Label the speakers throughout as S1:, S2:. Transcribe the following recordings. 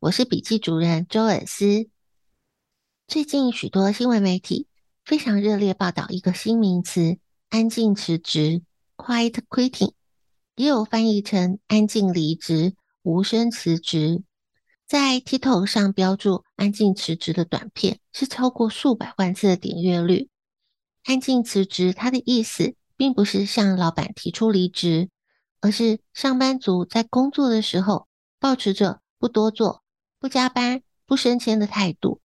S1: 我是笔记主人周尔斯。最近许多新闻媒体非常热烈报道一个新名词“安静辞职 ”（Quiet Quitting），也有翻译成“安静离职”、“无声辞职”。在 TikTok 上标注“安静辞职”的短片是超过数百万次的点阅率。安静辞职，它的意思并不是向老板提出离职，而是上班族在工作的时候保持着不多做。不加班、不升迁的态度。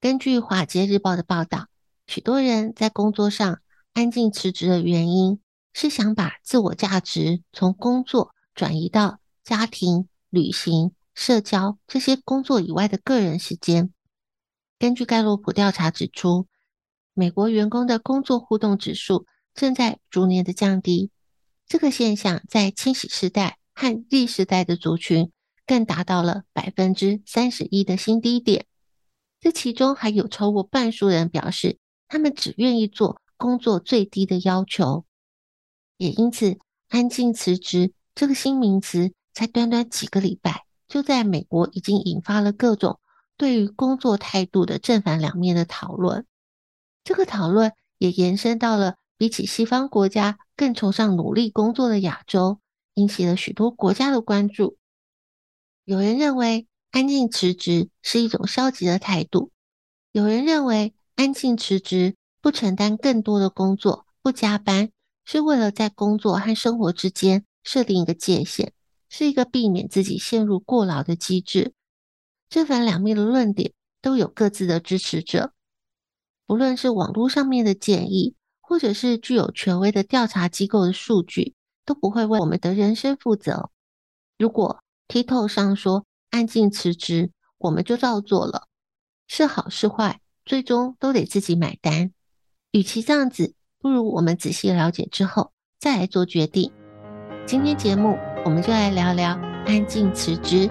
S1: 根据《华尔街日报》的报道，许多人在工作上安静辞职的原因是想把自我价值从工作转移到家庭、旅行、社交这些工作以外的个人时间。根据盖洛普调查指出，美国员工的工作互动指数正在逐年的降低。这个现象在千禧世代和 Z 世代的族群。更达到了百分之三十一的新低点。这其中还有超过半数人表示，他们只愿意做工作最低的要求。也因此，安静辞职这个新名词，才短短几个礼拜，就在美国已经引发了各种对于工作态度的正反两面的讨论。这个讨论也延伸到了比起西方国家更崇尚努力工作的亚洲，引起了许多国家的关注。有人认为安静辞职是一种消极的态度，有人认为安静辞职不承担更多的工作，不加班，是为了在工作和生活之间设定一个界限，是一个避免自己陷入过劳的机制。正反两面的论点都有各自的支持者，不论是网络上面的建议，或者是具有权威的调查机构的数据，都不会为我们的人生负责。如果 TikTok 上说安静辞职，我们就照做了，是好是坏，最终都得自己买单。与其这样子，不如我们仔细了解之后再来做决定。今天节目我们就来聊聊安静辞职。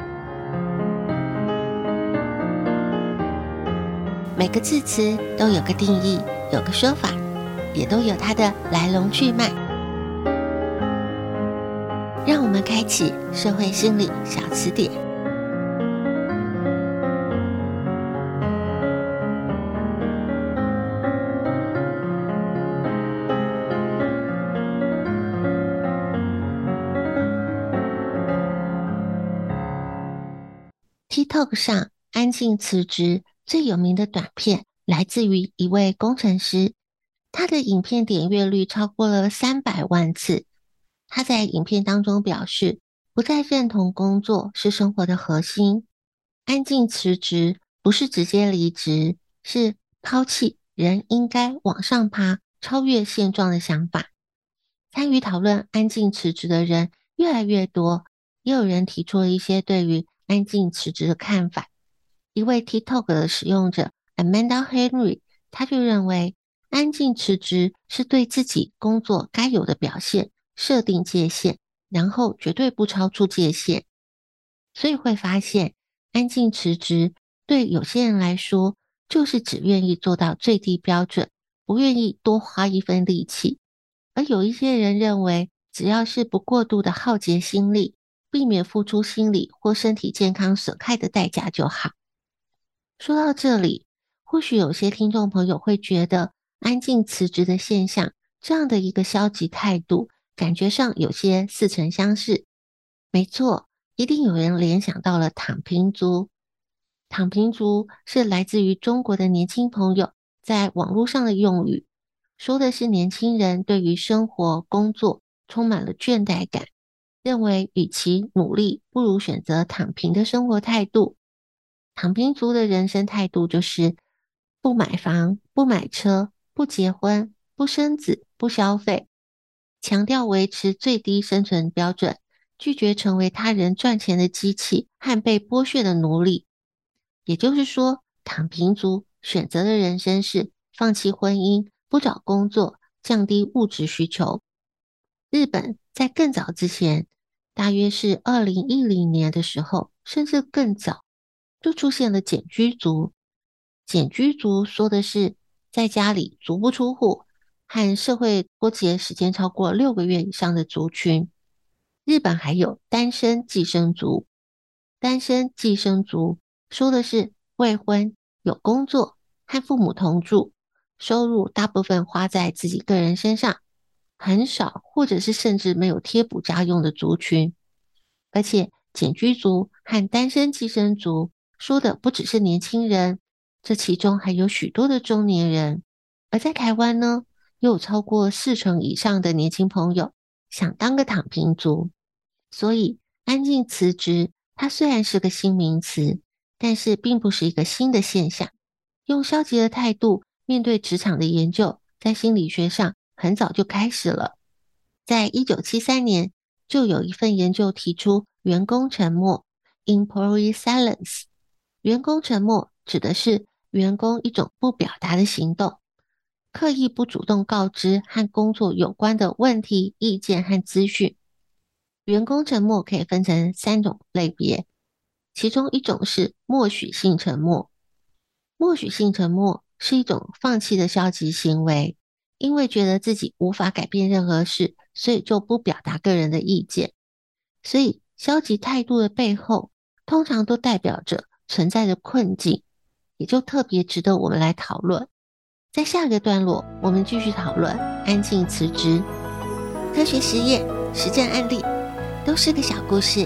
S1: 每个字词都有个定义，有个说法，也都有它的来龙去脉。让我们开启社会心理小词典。TikTok 上安静辞职最有名的短片来自于一位工程师，他的影片点阅率超过了三百万次。他在影片当中表示，不再认同工作是生活的核心，安静辞职不是直接离职，是抛弃人应该往上爬、超越现状的想法。参与讨论安静辞职的人越来越多，也有人提出了一些对于安静辞职的看法。一位 TikTok 的使用者 Amanda Henry，他就认为，安静辞职是对自己工作该有的表现。设定界限，然后绝对不超出界限，所以会发现安静辞职对有些人来说就是只愿意做到最低标准，不愿意多花一分力气。而有一些人认为，只要是不过度的耗竭心力，避免付出心理或身体健康损害的代价就好。说到这里，或许有些听众朋友会觉得，安静辞职的现象，这样的一个消极态度，感觉上有些似曾相识。没错，一定有人联想到了“躺平族”。躺平族是来自于中国的年轻朋友在网络上的用语，说的是年轻人对于生活、工作充满了倦怠感，认为与其努力，不如选择躺平的生活态度。躺平族的人生态度就是不买房、不买车、不结婚、不生子、不消费，强调维持最低生存标准，拒绝成为他人赚钱的机器和被剥削的奴隶。也就是说，躺平族选择的人生是放弃婚姻、不找工作、降低物质需求。日本在更早之前，大约是二零一零年的时候，甚至更早，就出现了简居族。简居族说的是在家里足不出户，和社会脱节时间超过六个月以上的族群。日本还有单身寄生族，单身寄生族。说的是未婚、有工作、和父母同住，收入大部分花在自己个人身上，很少或者是甚至没有贴补家用的族群。而且，简居族和单身寄生族说的不只是年轻人，这其中还有许多的中年人。而在台湾呢，有超过四成以上的年轻朋友想当个躺平族。所以，安静辞职，它虽然是个新名词。但是并不是一个新的现象。用消极的态度面对职场的研究，在心理学上很早就开始了。在一九七三年，就有一份研究提出“员工沉默 ”（employee silence）。员工沉默指的是员工一种不表达的行动，刻意不主动告知和工作有关的问题、意见和资讯。员工沉默可以分成三种类别。其中一种是默许性沉默。默许性沉默是一种放弃的消极行为，因为觉得自己无法改变任何事，所以就不表达个人的意见。所以，消极态度的背后，通常都代表着存在的困境，也就特别值得我们来讨论。在下个段落，我们继续讨论安静辞职。科学实验、实战案例，都是个小故事。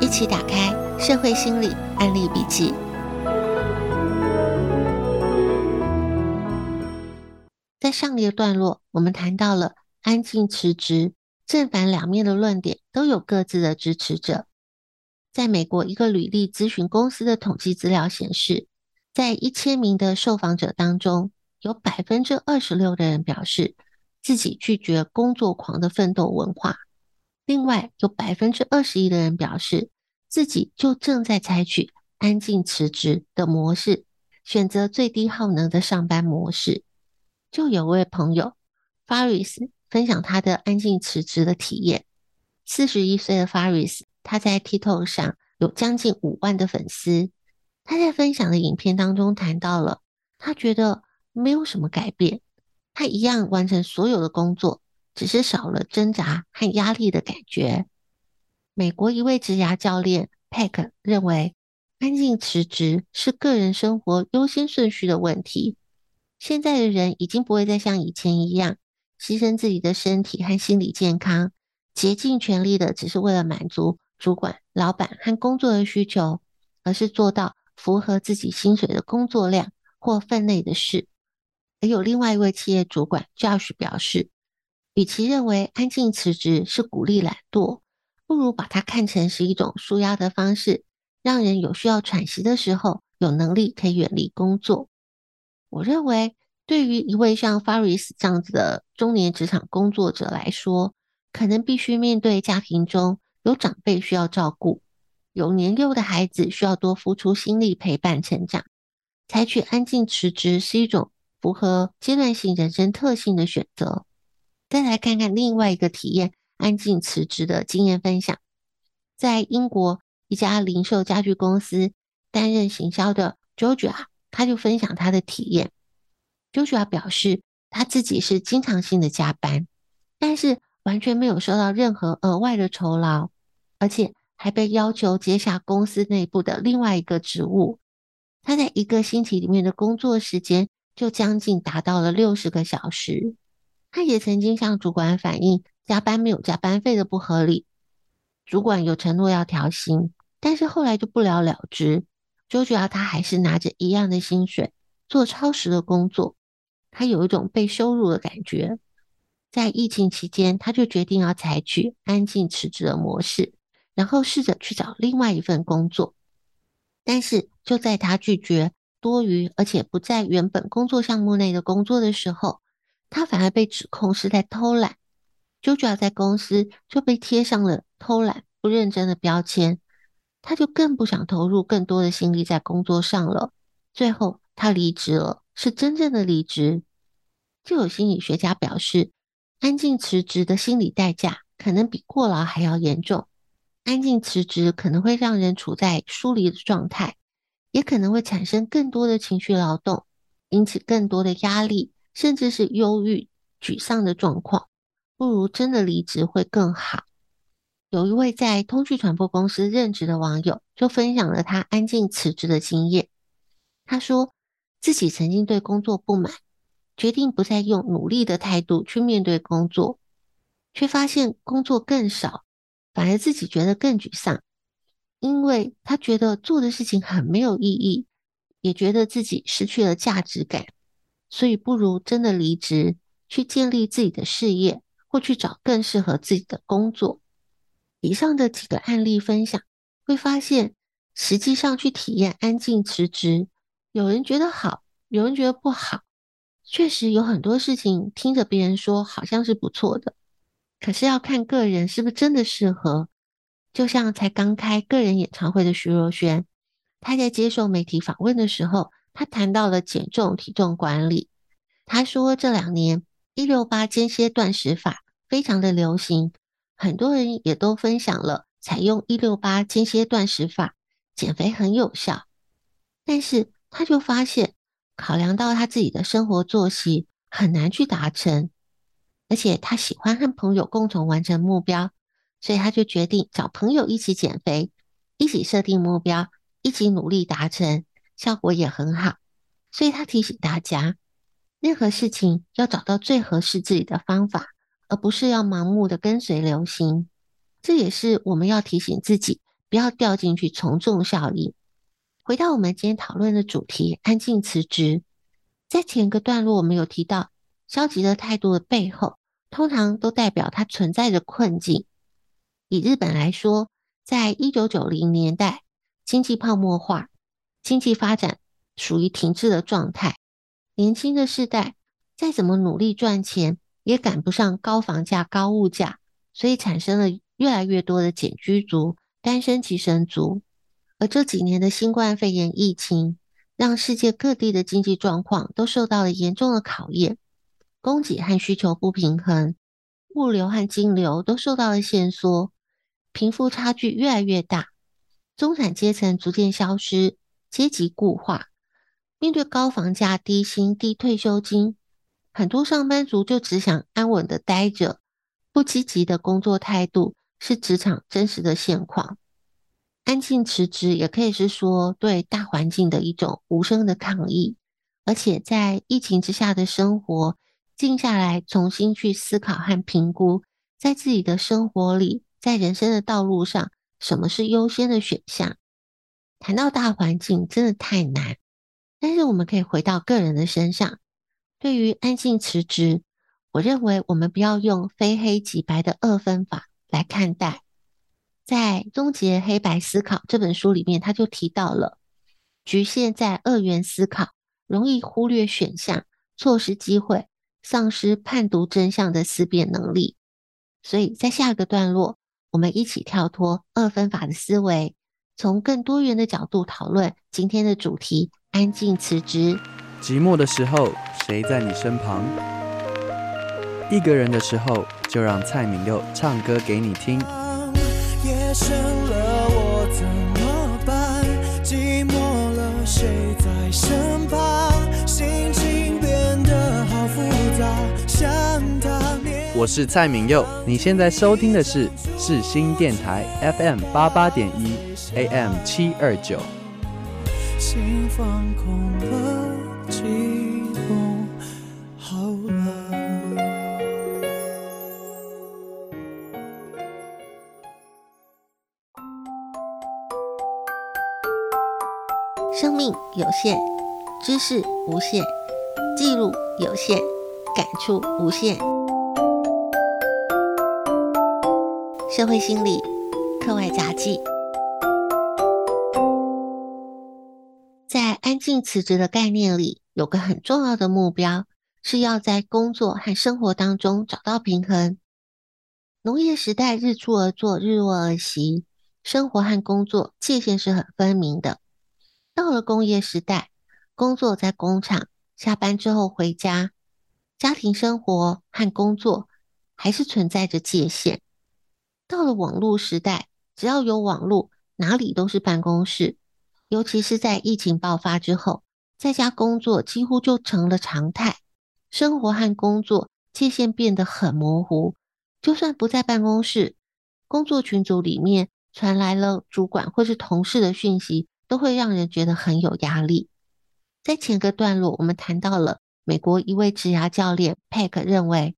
S1: 一起打开社会心理案例笔记。在上一个段落，我们谈到了安静辞职，正反两面的论点都有各自的支持者。在美国一个履历咨询公司的统计资料显示，在一千名的受访者当中，有百分之二十六的人表示自己拒绝工作狂的奋斗文化。另外，有百分之二十一的人表示，自己就正在采取安静辞职的模式，选择最低耗能的上班模式。就有位朋友 Faris 分享他的安静辞职的体验。四十一岁的 Faris，他在 TikTok 上有将近五万的粉丝。他在分享的影片当中谈到了，他觉得没有什么改变，他一样完成所有的工作。只是少了挣扎和压力的感觉。美国一位职涯教练 PEC 认为，安静辞职是个人生活优先顺序的问题。现在的人已经不会再像以前一样牺牲自己的身体和心理健康，竭尽全力的只是为了满足主管、老板和工作的需求，而是做到符合自己薪水的工作量或分内的事。而有另外一位企业主管 Josh 表示，与其认为安静辞职是鼓励懒惰，不如把它看成是一种舒压的方式，让人有需要喘息的时候，有能力可以远离工作。我认为，对于一位像 Faris 这样子的中年职场工作者来说，可能必须面对家庭中有长辈需要照顾，有年幼的孩子需要多付出心力陪伴成长。采取安静辞职是一种符合阶段性人生特性的选择。再来看看另外一个体验安静辞职的经验分享。在英国一家零售家具公司担任行销的 Georgia 他就分享他的体验。Joshua 表示，他自己是经常性的加班，但是完全没有收到任何额外的酬劳，而且还被要求接下公司内部的另外一个职务。他在一个星期里面的工作时间就将近达到了六十个小时。他也曾经向主管反映加班没有加班费的不合理，主管有承诺要调薪，但是后来就不了了之。最主要他还是拿着一样的薪水做超时的工作，他有一种被羞辱的感觉。在疫情期间，他就决定要采取安静辞职的模式，然后试着去找另外一份工作，但是。就在他拒绝多余而且不在原本工作项目内的工作的时候，他反而被指控是在偷懒。JoJo 在公司就被贴上了偷懒、不认真的标签，他就更不想投入更多的心力在工作上了。最后，他离职了，是真正的离职。就有心理学家表示，安静辞职的心理代价可能比过劳还要严重。安静辞职可能会让人处在疏离的状态。也可能会产生更多的情绪劳动，引起更多的压力，甚至是忧郁、沮丧的状况。不如真的离职会更好。有一位在通讯传播公司任职的网友就分享了他安静辞职的经验。他说自己曾经对工作不满，决定不再用努力的态度去面对工作，却发现工作更少，反而自己觉得更沮丧。因为他觉得做的事情很没有意义，也觉得自己失去了价值感，所以不如真的离职，去建立自己的事业，或去找更适合自己的工作。以上的几个案例分享，会发现实际上去体验安静辞职，有人觉得好，有人觉得不好。确实有很多事情听着别人说好像是不错的，可是要看个人是不是真的适合。就像才刚开个人演唱会的徐若瑄，她在接受媒体访问的时候，她谈到了减重体重管理。她说这两年一六八间歇断食法非常的流行，很多人也都分享了采用一六八间歇断食法减肥很有效。但是她就发现，考量到她自己的生活作息很难去达成，而且她喜欢和朋友共同完成目标。所以他就决定找朋友一起减肥，一起设定目标，一起努力达成，效果也很好。所以他提醒大家，任何事情要找到最合适自己的方法，而不是要盲目的跟随流行。这也是我们要提醒自己，不要掉进去从众效应。回到我们今天讨论的主题，安静辞职。在前个段落，我们有提到，消极的态度的背后，通常都代表它存在着困境。以日本来说，在一九九零年代，经济泡沫化，经济发展属于停滞的状态。年轻的世代再怎么努力赚钱，也赶不上高房价、高物价，所以产生了越来越多的茧居族、单身寄生族。而这几年的新冠肺炎疫情，让世界各地的经济状况都受到了严重的考验，供给和需求不平衡，物流和金流都受到了限缩。贫富差距越来越大，中产阶层逐渐消失，阶级固化。面对高房价、低薪、低退休金，很多上班族就只想安稳的待着，不积极的工作态度是职场真实的现况。安静辞职也可以是说对大环境的一种无声的抗议，而且在疫情之下的生活，静下来重新去思考和评估，在自己的生活里。在人生的道路上，什么是优先的选项？谈到大环境，真的太难。但是我们可以回到个人的身上。对于安静辞职，我认为我们不要用非黑即白的二分法来看待。在《终结黑白思考》这本书里面，他就提到了，局限在二元思考，容易忽略选项，错失机会，丧失判读真相的思辨能力。所以在下一个段落。我们一起跳脱二分法的思维，从更多元的角度讨论今天的主题：安静辞职。
S2: 寂寞的时候，谁在你身旁？一个人的时候，就让蔡敏佑唱歌给你听。夜深了，我怎么办？寂寞了，谁
S3: 在身
S2: 我是蔡明佑，你现在收听的是世新电台 FM 八八点一 AM 七二九。
S3: 心放空了，悸动好了。
S1: 生命有限，知识无限，记录有限，感触无限。社会心理课外杂记。在安静辞职的概念里，有个很重要的目标，是要在工作和生活当中找到平衡。农业时代日出而作，日落而息，生活和工作界限是很分明的。到了工业时代，工作在工厂，下班之后回家，家庭生活和工作还是存在着界限。到了网络时代，只要有网络，哪里都是办公室。尤其是在疫情爆发之后，在家工作几乎就成了常态，生活和工作界限变得很模糊。就算不在办公室，工作群组里面传来了主管或是同事的讯息，都会让人觉得很有压力。在前个段落，我们谈到了美国一位职涯教练佩克认为，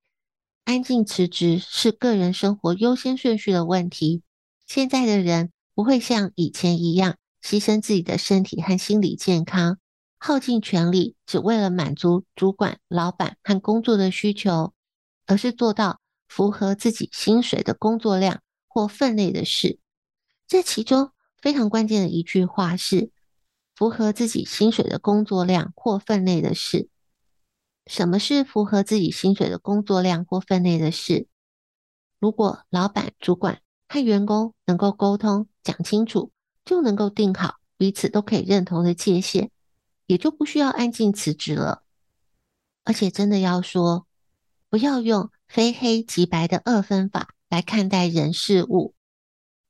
S1: 安静辞职是个人生活优先顺序的问题。现在的人不会像以前一样。牺牲自己的身体和心理健康，耗尽全力，只为了满足主管、老板和工作的需求，而是做到符合自己薪水的工作量或分内的事。这其中非常关键的一句话是：符合自己薪水的工作量或分内的事。什么是符合自己薪水的工作量或分内的事？如果老板、主管和员工能够沟通讲清楚。就能够定好彼此都可以认同的界限，也就不需要安静辞职了。而且真的要说，不要用非黑即白的二分法来看待人事物。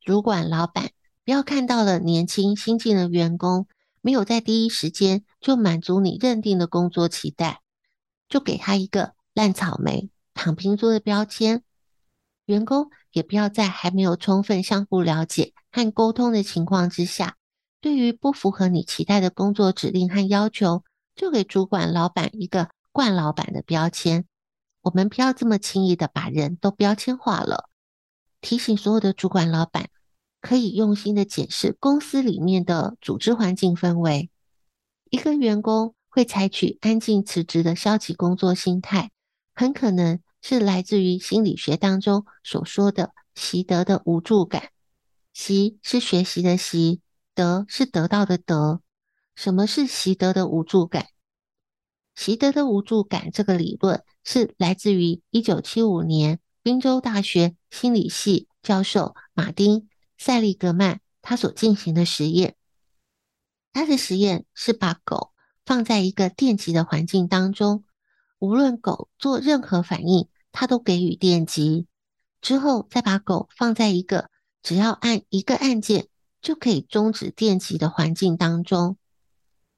S1: 主管、老板不要看到了年轻新进的员工没有在第一时间就满足你认定的工作期待，就给他一个烂草莓、躺平族的标签。员工也不要在还没有充分相互了解和沟通的情况之下，对于不符合你期待的工作指令和要求，就给主管、老板一个惯老板的标签。我们不要这么轻易的把人都标签化了。提醒所有的主管、老板，可以用心的解释公司里面的组织环境氛围。一个员工会采取安静辞职的消极工作心态，很可能。是来自于心理学当中所说的习得的无助感。习是学习的习，得是得到的得。什么是习得的无助感？习得的无助感这个理论是来自于一九七五年宾州大学心理系教授马丁塞利格曼他所进行的实验。他的实验是把狗放在一个电极的环境当中，无论狗做任何反应。它都给予电击，之后再把狗放在一个只要按一个按键就可以终止电击的环境当中，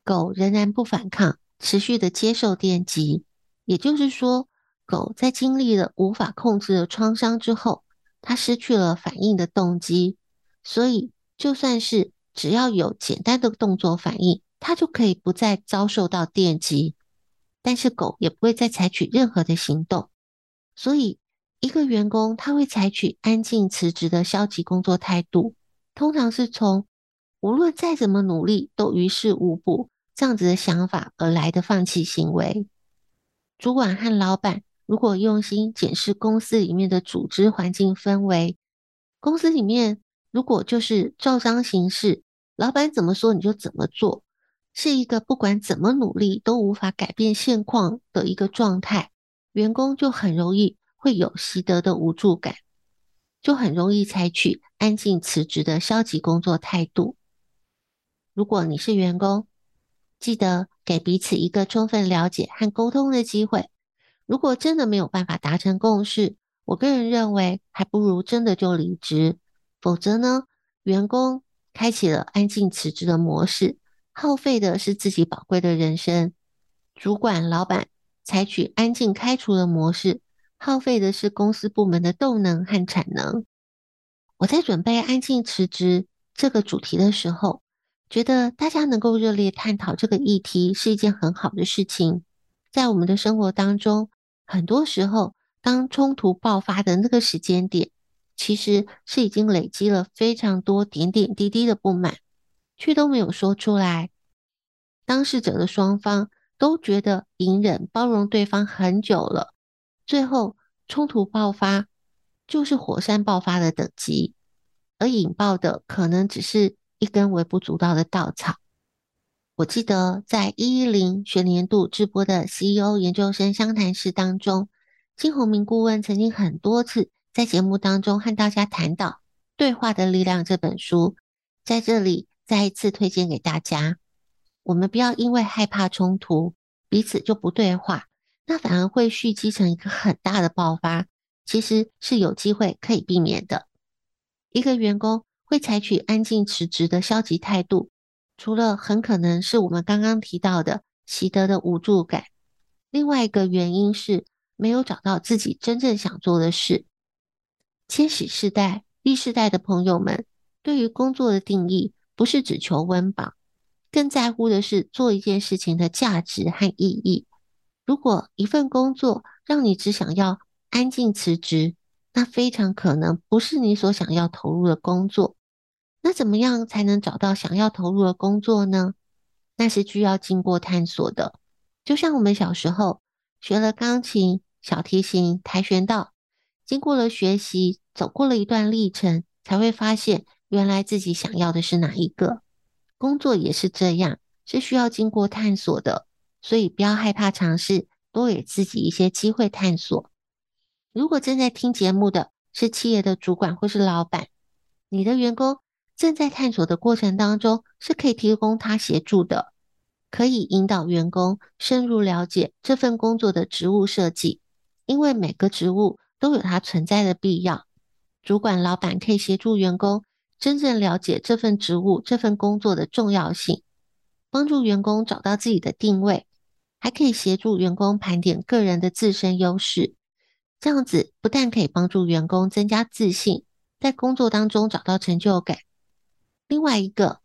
S1: 狗仍然不反抗，持续的接受电击。也就是说，狗在经历了无法控制的创伤之后，它失去了反应的动机，所以就算是只要有简单的动作反应，它就可以不再遭受到电击，但是狗也不会再采取任何的行动。所以，一个员工他会采取安静辞职的消极工作态度，通常是从无论再怎么努力都于事无补这样子的想法而来的放弃行为。主管和老板如果用心检视公司里面的组织环境氛围，公司里面如果就是照章行事，老板怎么说你就怎么做，是一个不管怎么努力都无法改变现况的一个状态。员工就很容易会有习得的无助感，就很容易采取安静辞职的消极工作态度。如果你是员工，记得给彼此一个充分了解和沟通的机会。如果真的没有办法达成共识，我个人认为还不如真的就离职。否则呢，员工开启了安静辞职的模式，耗费的是自己宝贵的人生；主管、老板采取安静开除的模式，耗费的是公司部门的动能和产能。我在准备安静辞职这个主题的时候，觉得大家能够热烈探讨这个议题是一件很好的事情。在我们的生活当中，很多时候，当冲突爆发的那个时间点，其实是已经累积了非常多点点滴滴的不满，却都没有说出来。当事者的双方都觉得隐忍包容对方很久了，最后冲突爆发。就是火山爆发的等级，而引爆的可能只是一根微不足道的稻草。我记得在一一零学年度直播的 CEO 研究生相谈室当中，金宏明顾问曾经很多次在节目当中和大家谈到《对话的力量》这本书，在这里再一次推荐给大家。我们不要因为害怕冲突，彼此就不对话，那反而会蓄积成一个很大的爆发。其实是有机会可以避免的。一个员工会采取安静辞职的消极态度，除了很可能是我们刚刚提到的习得的无助感，另外一个原因是没有找到自己真正想做的事。千禧世代、E 世代的朋友们，对于工作的定义不是只求温饱，更在乎的是做一件事情的价值和意义。如果一份工作让你只想要安静辞职，那非常可能不是你所想要投入的工作。那怎么样才能找到想要投入的工作呢？那是需要经过探索的。就像我们小时候学了钢琴、小提琴、跆拳道，经过了学习，走过了一段历程，才会发现原来自己想要的是哪一个。工作也是这样，是需要经过探索的。所以不要害怕尝试，多给自己一些机会探索。如果正在听节目的是企业的主管或是老板，你的员工正在探索的过程当中，是可以提供他协助的，可以引导员工深入了解这份工作的职务设计，因为每个职务都有它存在的必要。主管、老板可以协助员工真正了解这份职务、这份工作的重要性，帮助员工找到自己的定位，还可以协助员工盘点个人的自身优势。这样子不但可以帮助员工增加自信，在工作当中找到成就感。另外一个，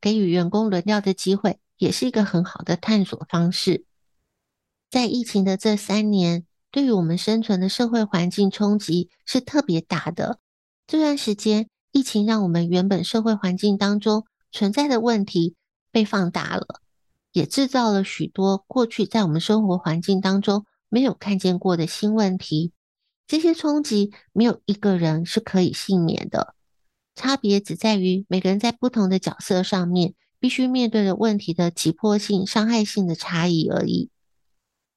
S1: 给予员工轮调的机会，也是一个很好的探索方式。在疫情的这三年，对于我们生存的社会环境冲击是特别大的。这段时间，疫情让我们原本社会环境当中存在的问题被放大了，也制造了许多过去在我们生活环境当中没有看见过的新问题。这些冲击没有一个人是可以幸免的，差别只在于每个人在不同的角色上面必须面对的问题的急迫性、伤害性的差异而已。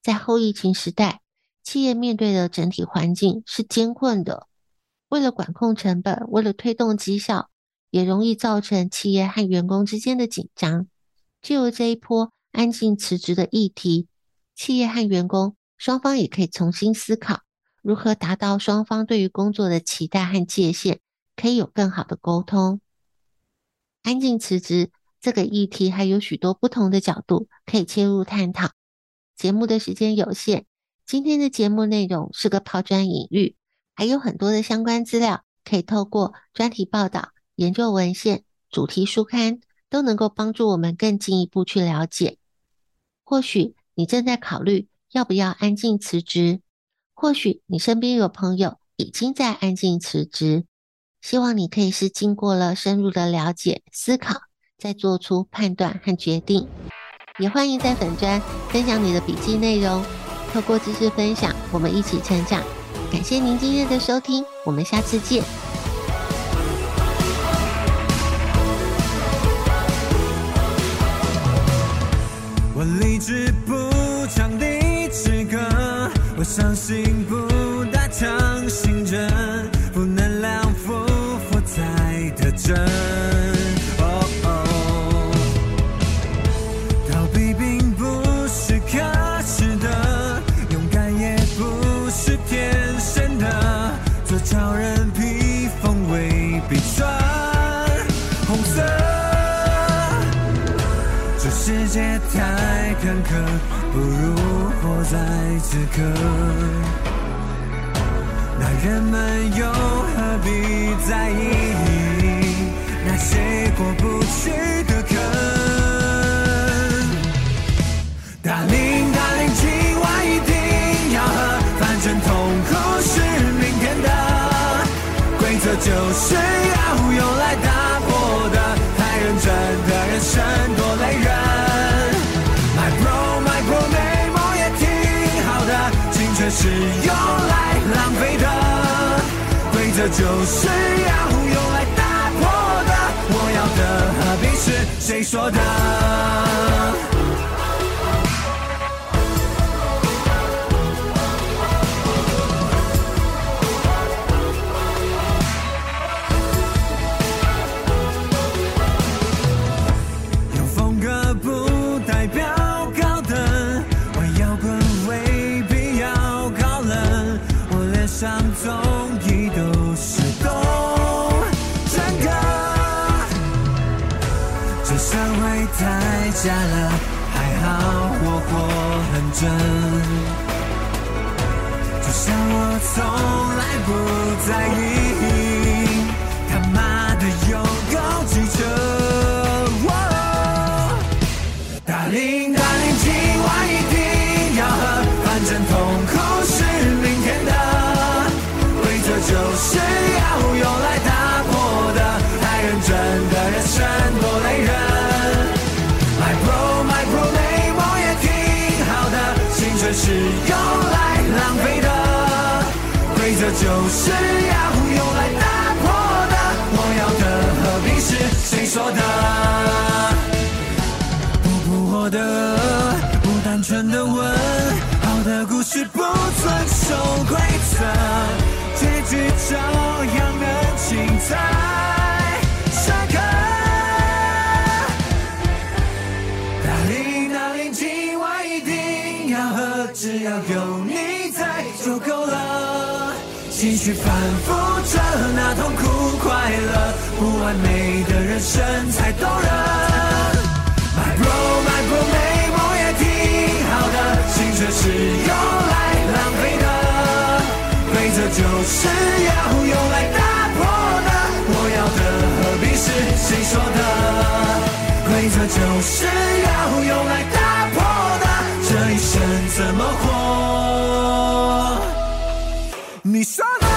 S1: 在后疫情时代，企业面对的整体环境是艰困的，为了管控成本，为了推动绩效，也容易造成企业和员工之间的紧张。就由这一波安静辞职的议题，企业和员工双方也可以重新思考。如何达到双方对于工作的期待和界限，可以有更好的沟通？安静辞职这个议题还有许多不同的角度可以切入探讨。节目的时间有限，今天的节目内容是个抛砖引玉，还有很多的相关资料可以透过专题报道、研究文献、主题书刊，都能够帮助我们更进一步去了解。或许你正在考虑要不要安静辞职。或许你身边有朋友已经在安静辞职，希望你可以是经过了深入的了解、思考，再做出判断和决定。也欢迎在粉专分享你的笔记内容，透过知识分享，我们一起成长。感谢您今天的收听，我们下次见。
S3: 我立志不讲理之歌，我相信不打强心针，就是要用来打破的，我要的何必是谁说的？这社会太假了，还好我活很真。就像我从来不在意，他妈的有够机车。打铃是要用来打破的，我要的和平是谁说的？我的不单纯的问，好的故事不遵守规则，结局照样能精彩继续反复着那痛苦快乐，不完美的人生才动人。My bro, my bro，美梦也挺好的，青春是用来浪费的，规则就是要用来打破的，我要的何必是谁说的？规则就是要用来打 Son.